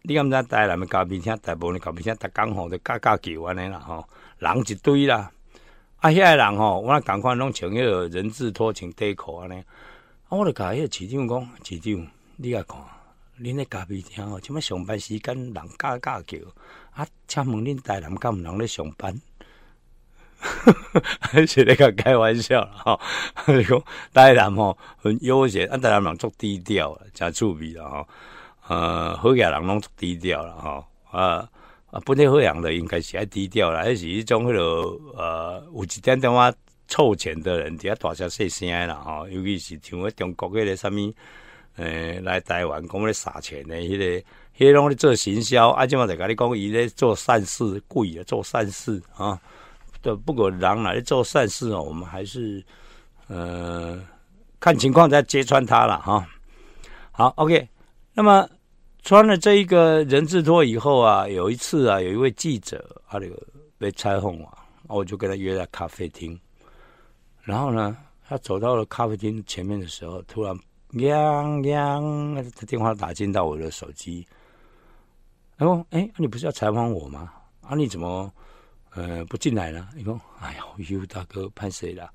你敢知台南的隔壁听，大部分隔壁听，逐工吼都加加叫安尼啦吼，人一堆啦。啊，遐个人吼，我那赶快拢穿迄个人字拖，穿短裤安尼。啊，我就甲迄个市长讲，市长，你来看，恁咧咖啡厅吼，即摆上班时间人加加叫，啊，请问恁台南敢毋人咧上班？是咧甲开玩笑啦，吼，讲 台南吼很悠闲，啊，台南人足低调，真趣味啦，吼，呃，好野人拢足低调啦，吼，啊。啊，本地好养的应该是爱低调啦，还是一种迄落呃，有一点点话凑钱的人，底下大声细声啦吼，尤其是像迄中国迄个啥物，诶，来台湾讲咧撒钱的迄个，迄拢咧做行销，啊，即嘛在甲你讲伊咧做善事，故意做善事啊。都，不管人来做善事哦，我们还是呃看情况再揭穿他了哈。好，OK，那么。穿了这一个人字拖以后啊，有一次啊，有一位记者啊，那个被采访啊，我就跟他约在咖啡厅。然后呢，他走到了咖啡厅前面的时候，突然“亮亮”，他电话打进到我的手机。然后，哎，你不是要采访我吗？啊，你怎么呃不进来了？你说：“哎呀，尤大哥，拍谁了？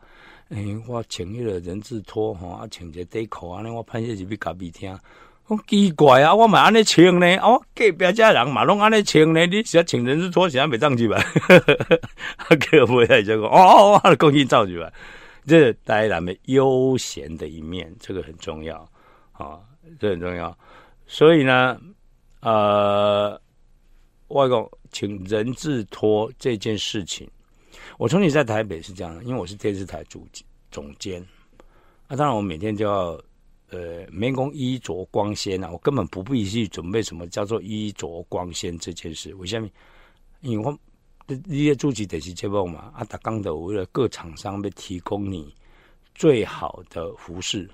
哎，我穿一个人字拖哈，啊，穿个短裤啊，那我拍摄是去咖啡厅。”奇怪啊！我嘛安尼穿呢，哦，隔壁家人嘛拢安尼穿呢，你是要请人字拖鞋没上去吧？啊，个不会就讲哦，哦，恭喜造就吧。这带来们悠闲的一面，这个很重要啊，这很重要。所以呢，呃，外公请人字拖这件事情，我从你在台北是这样，因为我是电视台主总监，啊，当然我每天就要。呃，没讲衣着光鲜啊，我根本不必去准备什么叫做衣着光鲜这件事。为什么？因为我你些主持得是节目嘛，啊，达刚的为了各厂商要提供你最好的服饰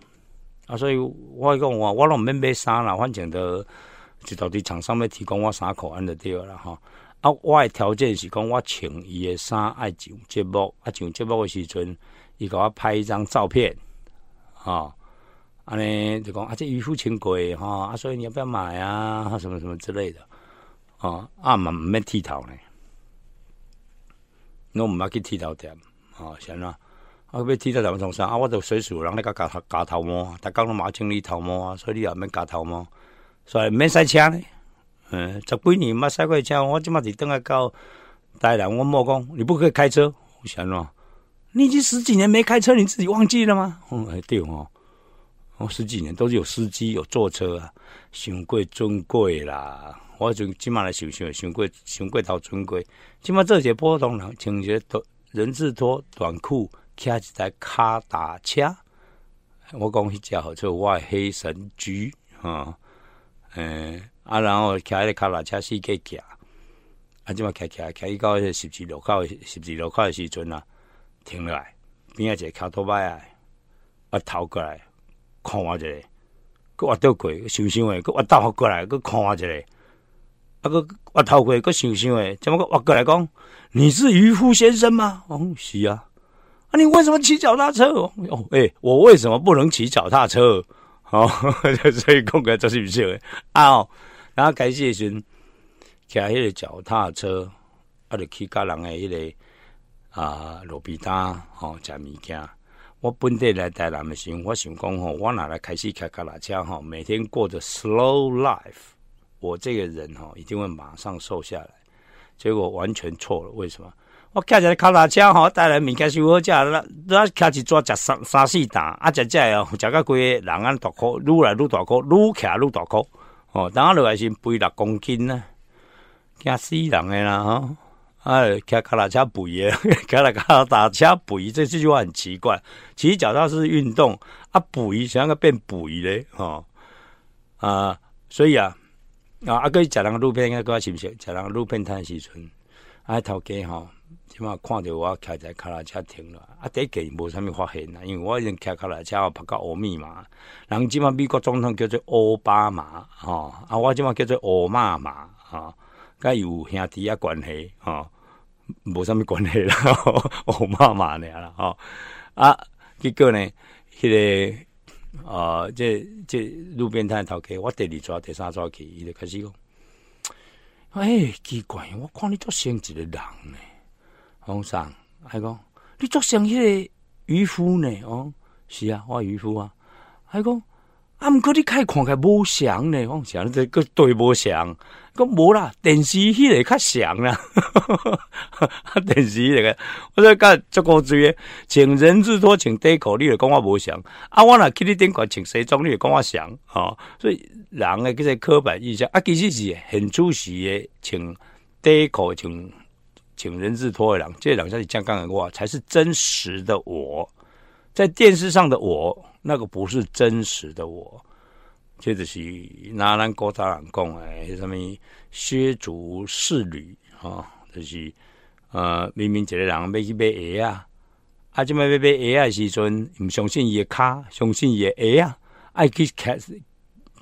啊，所以我讲我我拢免买衫啦，反正的就到底厂商要提供我啥口安的对了哈。啊，我的条件是讲我穿伊的衫爱上节目，啊上节目的时阵，伊给我拍一张照片啊。安尼就讲啊，这渔夫请贵哈，啊，所以你要不要买啊？什么什么之类的，啊，啊嘛唔免剃头呢，我唔要去剃头店，啊，先啦，啊，要剃头店从啥？啊，我就随时有人咧甲夹夹头毛，逐工拢嘛清理头毛啊，所以你也免夹头毛，所以免塞车呢。嗯，十几年冇塞过车，我即马是等下到台南，我莫讲，你不可以开车，我想咯，你已经十几年没开车，你自己忘记了吗？嗯，对哦。我十几年都是有司机有坐车啊，上贵尊贵啦。我就起码来想想，上贵上贵到尊贵。起码这些普通人穿些短人字拖短裤，骑一台卡达车。我讲迄只好做我黑神驹啊，诶啊，然后骑迄个卡达车四界行，啊，即嘛骑骑骑到迄十字路口，十字路口的时阵啊，停落来，边啊一个卡托摆啊，啊头过来。看我一个，佮我倒过，想想诶，佮我倒过来，佮看我一个，啊，佮我头过，佮想想诶，怎么个我过来讲？你是渔夫先生吗？哦，是啊。啊，你为什么骑脚踏车？哦，诶，我为什么不能骑脚踏车？哦，所以讲个就是不是啊？然后开始时，骑迄个脚踏车，啊，就去甲人诶迄个啊路边摊，吼，食物件。我本地来台南的时候，我想讲吼，我哪来开始开卡拉车吼，每天过着 slow life，我这个人吼一定会马上瘦下来。结果完全错了，为什么？我开起来卡拉车吼，带来物件收好食，那那开始做食三三四档，啊食食哦，食到规个人安大颗，愈来愈大颗，愈徛愈大颗。哦，等下落来是肥六公斤呢，惊死人诶啦吼。哎，开卡拉车补耶，开了卡拉 打车补鱼，这这句话很奇怪。其实脚踏是运动啊，补鱼想要变补鱼嘞，哈啊，所以啊啊，阿哥食人个路边，应该我是不是？食人个路边摊时阵，啊头家吼，起码看到我开在卡拉车停了，啊第一件无啥物发现啊，因为我已经开卡拉车拍到欧密码，人即码美国总统叫做奥巴马，吼啊，我即码叫做奥马马，哈，甲有兄弟啊关系，吼。无啥物关系啦，我妈妈呢啦，吼啊，结果呢，迄个啊，这这路边摊头家，我第二抓、第三抓去，伊就开始讲，哎，奇怪，我看你做像一个人呢，皇上，还讲你作像迄个渔夫呢？哦，是啊，我渔夫啊。还讲啊，毋过你开看起无像呢，我想这个对无像。讲无啦，电视迄个较像啦。电视迄个，我说甲足够追诶，请人字拖，请短裤，你就讲我无像。啊，我若去你顶管请西装，你就讲我像。哦，所以人诶，即个刻板印象啊，其实是很出席诶，请短裤，请请人字拖诶人，这两下是讲刚的话，才是真实的我。在电视上的我，那个不是真实的我。这就是拿咱古早人讲诶，什么削足适履啊？就是呃，明明一个人要去买鞋啊，啊，即摆要买鞋啊时阵，毋相信伊诶骹，相信伊诶鞋啊，爱去开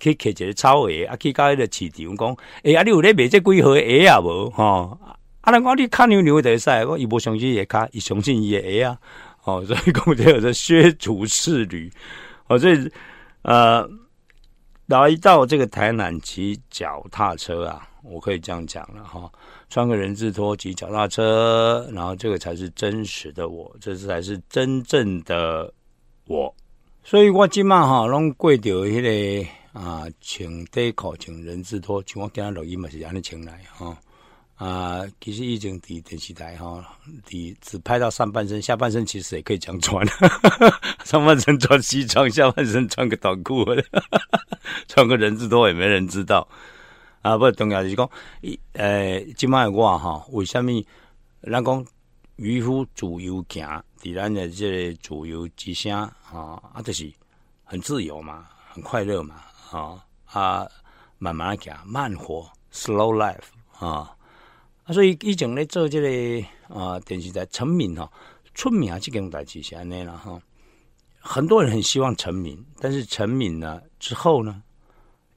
去摕一个草鞋啊，去到迄个市场讲，诶啊，你有咧卖这几号鞋啊无？吼，啊，人讲你骹牛牛会使，我伊无相信伊诶骹，伊相信伊诶鞋啊。哦，所以讲这有这削足适履，哦，所以呃。来到这个台南骑脚踏车啊，我可以这样讲了哈，穿个人字拖骑脚踏车，然后这个才是真实的我，这才是真正的我。所以我今晚哈拢过着迄个啊，穿短裤穿人字拖，像我今日录音嘛是安尼穿来哈。啊，其实已经伫电视台哈，伫只拍到上半身，下半身其实也可以这样穿，上半身穿西装，下半身穿个短裤，穿个人字拖也没人知道。啊，不重要是讲，一呃，今麦我哈，为什么咱讲渔夫自由行，伫咱的这个自由之声啊，啊，就是很自由嘛，很快乐嘛，啊啊，慢慢行，慢活，slow life 啊。啊，所以以前咧做这个啊电视台成名哈，出名这件代志是安尼了哈。很多人很希望成名，但是成名了之后呢，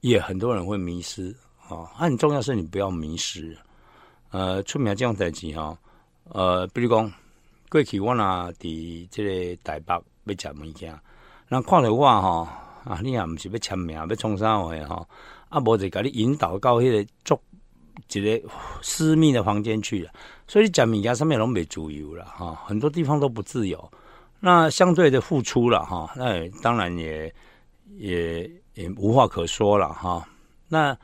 也很多人会迷失啊。很重要是你不要迷失。呃，出名这样代志哈，呃，比如讲过去我呐伫这个台北要食物件，人看到我哈啊，你也毋是要签名要创啥话哈，啊，无就甲你引导到迄个足。一个私密的房间去了，所以讲米家上面拢没自由了哈，很多地方都不自由。那相对的付出了哈，那当然也也也无话可说了哈。那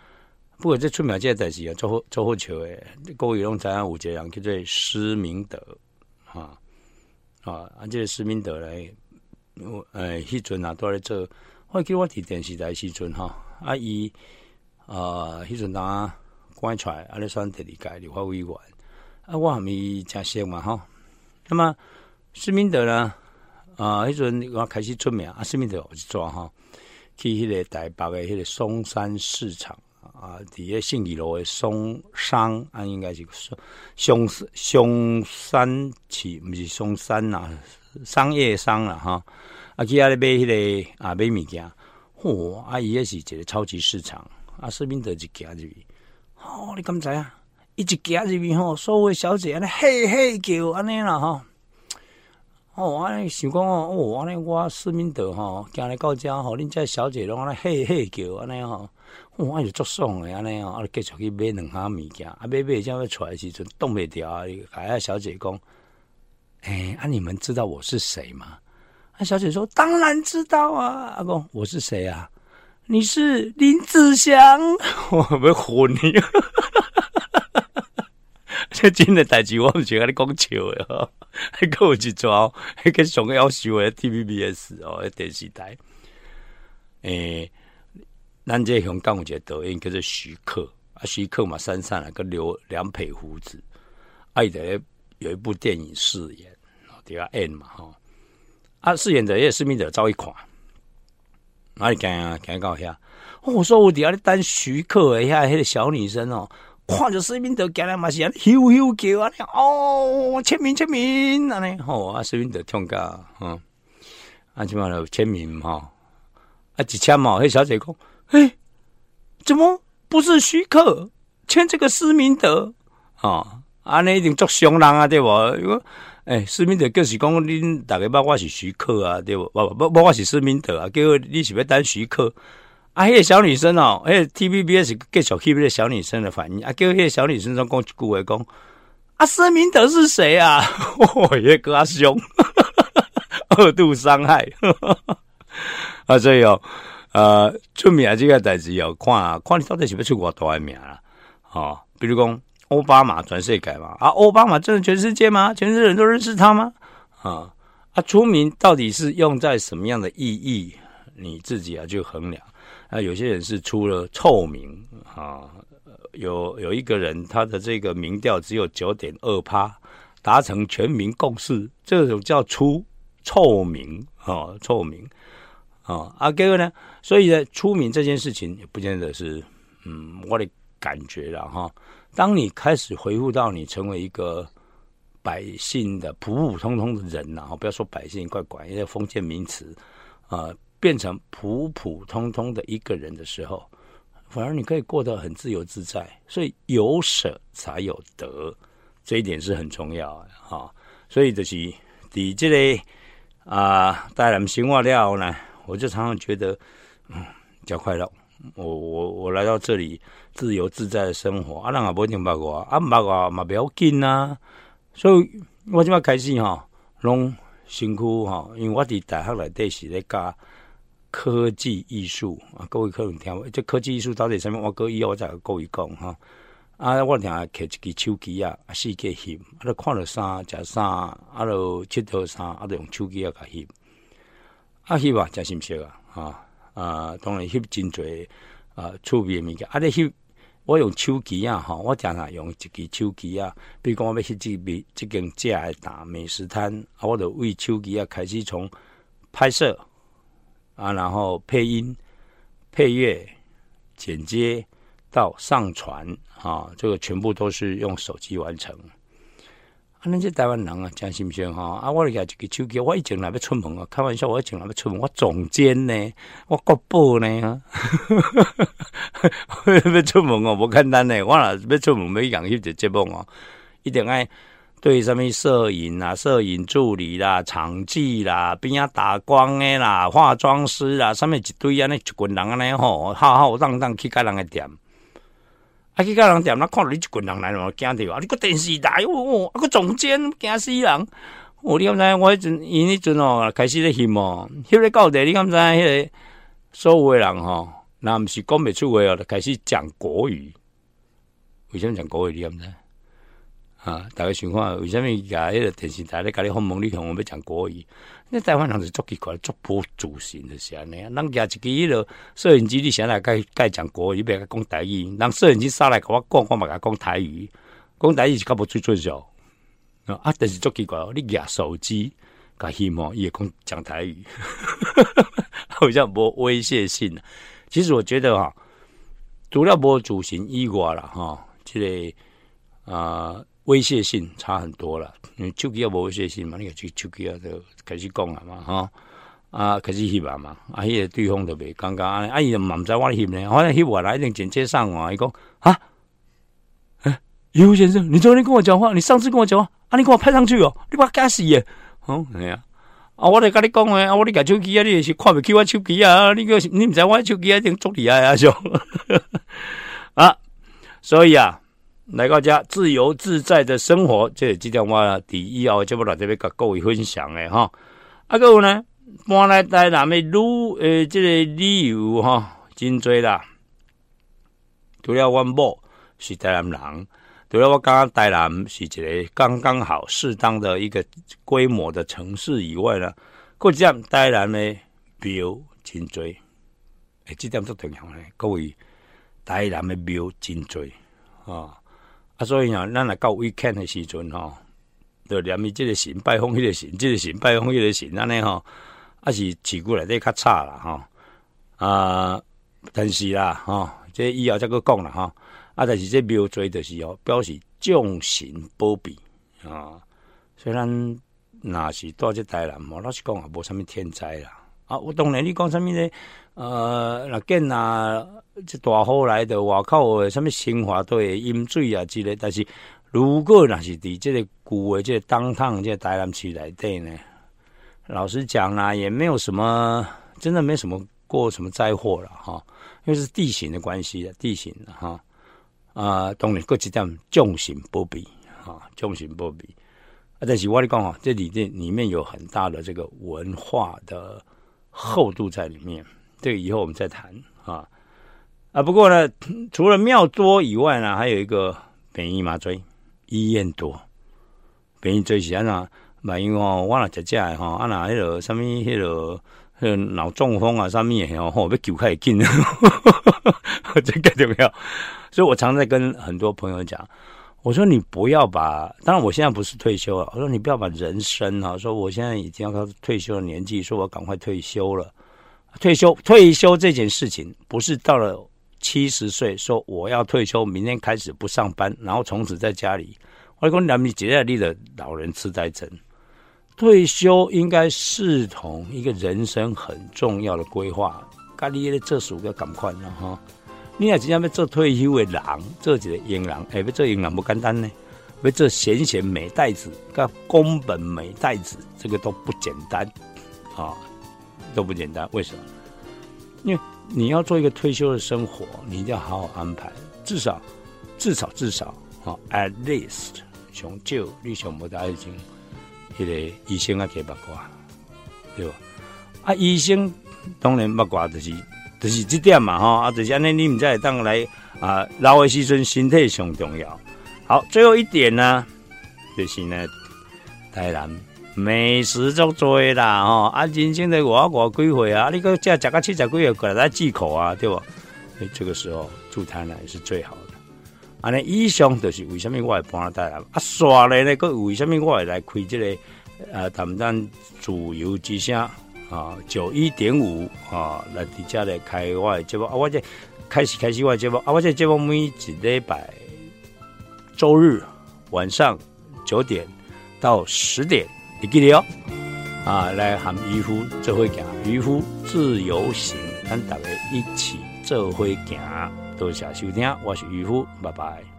不过这出苗这代志啊，做好做好球诶，各位用知影有一个人叫做施明德哈啊，啊这个施明德来，我诶，迄阵啊都在做，我记我伫电视台时阵哈，啊伊啊迄阵当。关出来，安尼算第二届立法委员，啊，我还没真熟嘛吼。那么施明德呢？啊，迄阵我开始出名，啊，施明德我去抓哈，去迄个台北的迄个松山市场啊，伫个信义路的松商啊，应该是松松松山市，毋是松山呐，商业商啦哈。啊，去遐咧买迄个啊买物件，嚯，啊伊也是一个超级市场，啊，施明德就行入去。哦，你敢知啊？一直行入面吼，所有小姐安尼嘿嘿叫安尼啦吼。哦，安尼想讲哦，哦，安尼我施明德吼，行来到遮吼，恁遮小姐拢安尼嘿嘿叫安尼吼，我就足爽诶安尼吼，啊，继续去买两项物件，啊，买买这要出来时阵冻袂掉啊！哎呀，小姐讲，哎，啊，你们知道我是谁吗？啊，小姐说，当然知道啊，阿公，我是谁啊？你是林子祥，我要唬你！这真的代志，我唔是跟你讲笑的哦，还跟我去抓，还跟上要求的 TVBS 哦，电视台。诶，咱这香港有一个导演叫做徐克，啊，徐克嘛，山上那个留两撇胡子，爱的有一部电影饰演，第二 N 嘛哈，啊，饰演的也是名的赵一款。哪里干啊？干到遐？我说我底下咧等徐克诶，遐迄个小女生哦，看着视频都干来嘛是啊，咻咻叫啊！哦，签名签名安尼吼啊，视频都痛噶，嗯，啊，起码有签名哈，啊，一签嘛，迄小姐讲，哎，怎么不是徐克签这个施明德啊？安尼一定作伤人啊，对不？诶，施明德就是讲恁大家捌我是徐克啊，对不？不不不，我是施明德啊，叫你是要等徐克啊？迄个小女生哦，迄个 TVBS 继续去迄个小女生的反应啊，叫迄个小女生讲一句话讲，啊，啊，施明德是谁啊？我也跟他凶，二度伤害 啊！所以哦，呃，出名这个代志要看看你到底是不是出国多少名啊？哦，比如讲奥巴马转世改嘛，啊，奥巴马真的全世界吗？全世界人都认识他吗？啊，啊，出名到底是用在什么样的意义？你自己要去衡量。啊，有些人是出了臭名啊。有有一个人，他的这个民调只有九点二趴，达成全民共识，这种叫出臭名啊，臭名啊。啊，各位呢，所以呢，出名这件事情也不见得是，嗯，我的感觉了哈。当你开始回复到你成为一个百姓的普普通通的人呐，不要说百姓，怪怪，因为封建名词啊，变成普普通通的一个人的时候。反而你可以过得很自由自在，所以有舍才有得，这一点是很重要的哈。所以就是你这类啊，带来生活了呢，我就常常觉得嗯，较快乐。我我我来到这里自由自在的生活，啊，人也不一定捌我，啊，毋捌我嘛不要紧啊。所以我今麦开始哈，拢辛苦哈，因为我伫大学内底是咧教。科技艺术啊，各位可能听，这科技艺术到底什么？我各以后我再各位讲哈。啊，我听下摕一支手机啊，啊，四个翕，啊，都看了衫，食衫，啊，都佚佗衫，啊，都用手机啊甲翕。啊，翕啊，真心色啊，吼啊，当然翕真侪啊，趣味诶物件。啊，你翕，我用手机啊，吼，我常常用一支手机啊，比如讲我要去这边这间食诶大美食摊，啊，我就为手机啊开始从拍摄。啊，然后配音、配乐、剪接到上传啊，这个全部都是用手机完成。啊，那些台湾人啊，讲信不信哈？啊，我来这个手机，我以前来要出门啊，开玩笑，我以前来要出门，我总监呢，我国宝呢，要出门哦，无简单呢，我若要出门要养一只节目哦，一定爱。对什么摄影啊、摄影助理啦、场记啦、边啊打光的啦、化妆师啦，上面一堆啊，那一群人安尼吼，浩浩荡荡去甲人的店，啊去到人店，那看到你一群人来了，惊着啊！你个电视台哦，啊个总监惊死人！哦你敢知？我迄阵因迄阵哦，开始咧翕哦，翕咧到底你敢知？迄个所有诶人吼，若毋是讲袂出话哦，开始讲国语。为什么讲国语？你敢知？啊！大家想看，为什么甲迄个电视台咧？甲你访问你向我要讲国语？那台湾人是足奇怪，足不自信的是安尼啊！人家一个迄个摄影机，你先来该该讲国语，别个讲台语。人摄影机杀来甲我讲，我嘛甲讲台语。讲台语是较无最准少啊！但是足奇怪哦，你举手机甲希望伊会讲讲台语，好像无威胁性。其实我觉得哈，除了无自信以外了哈，即个啊。威胁性差很多了，你手机也无威胁性嘛，你个手手机啊就开始讲了嘛，哈啊开始翕啊嘛，啊迄个对方就袂尴尬，啊伊就嘛毋知我翕呢，反正翕我来一定剪接上啊，伊讲啊，哎，尤先生，你昨天跟我讲话，你上次跟我讲话，啊你给我拍上去哦，你把我干死耶，哦系啊，啊我来跟你讲诶，啊我你甲手机啊，你是看袂起我手机啊，你个你毋知我手机啊一定足厉害啊，就 啊，所以啊。来到家自由自在的生活，这即点我第一哦就要来这边甲各位分享诶哈。啊，各位呢，搬来台南的旅诶，这个旅游哈，真多啦。除了阮某是台南人，除了我刚刚台南是一个刚刚好适当的一个规模的城市以外呢，各样台南的庙真多。诶，这点都重要咧，各位台南的庙真多啊。啊，所以啊，咱来到 weekend 的时阵吼，就连伊即个神拜访迄个神，即个神拜访迄个神，安尼吼，啊是市过内底较差啦吼。啊，但是啦吼，这以后再个讲啦吼，啊，但是这庙做就是哦，表示众神保庇啊。虽然若是多只台南，无老实讲也无啥物天灾啦。啊，我当然你讲啥物咧？呃，那见啊，这大雨来的外口的什么新华队饮水啊之类，但是如果那是伫这个古的这当趟这台南区来对呢，老实讲啊，也没有什么，真的没什么过什么灾祸了哈，因为是地形的关系地形哈啊，当然各几点重型不比哈，众神不比。啊，但是我跟你讲啊，这里面里面有很大的这个文化的厚度在里面，这个以后我们再谈啊。啊，不过呢，除了庙多以外呢，还有一个便宜麻醉医院多，便宜最是安那，万一哦，我若食食诶吼，啊那迄个什么迄个。脑中风啊，上面哦，吼，被救开紧，这个重要。所以我常在跟很多朋友讲，我说你不要把，当然我现在不是退休了，我说你不要把人生啊，说我现在已经要到退休的年纪，说我赶快退休了。退休退休这件事情，不是到了七十岁说我要退休，明天开始不上班，然后从此在家里。我讲咱们接下来的老人痴呆症。退休应该视同一个人生很重要的规划，咖喱的这属个赶快了哈！你也真正要做退休的人，做一个英人，哎，要做英人不简单呢，要做贤贤美代子，跟宫本美代子，这个都不简单啊，都不简单。为什么？因为你要做一个退休的生活，你一定要好好安排，至少至少至少啊，at least 从旧你想不到已经。迄个医生啊，给八卦，对吧？啊，医生当然八卦，就是就是这点嘛，哈啊，就是安尼，你们在当来啊，老的时阵身体上重要。好，最后一点呢，就是呢，台南美食足多啦，吼啊，人生的我我几岁啊，你个食食个七十几岁过来忌口啊，对不？诶，这个时候住台南是最好的。安尼以上就是为什么我会搬台南？啊，刷咧呢，个为什么我会来开这个呃，谈谈自由之声啊，九一点五啊，来伫遮来开我的节目啊，我这开始开始我的节目啊，我这节目每一礼拜周日晚上九点到十点，你记得哦啊，来喊渔夫这会行，渔夫自由行，咱大家一起这会行。多谢收听，我是渔夫，拜拜。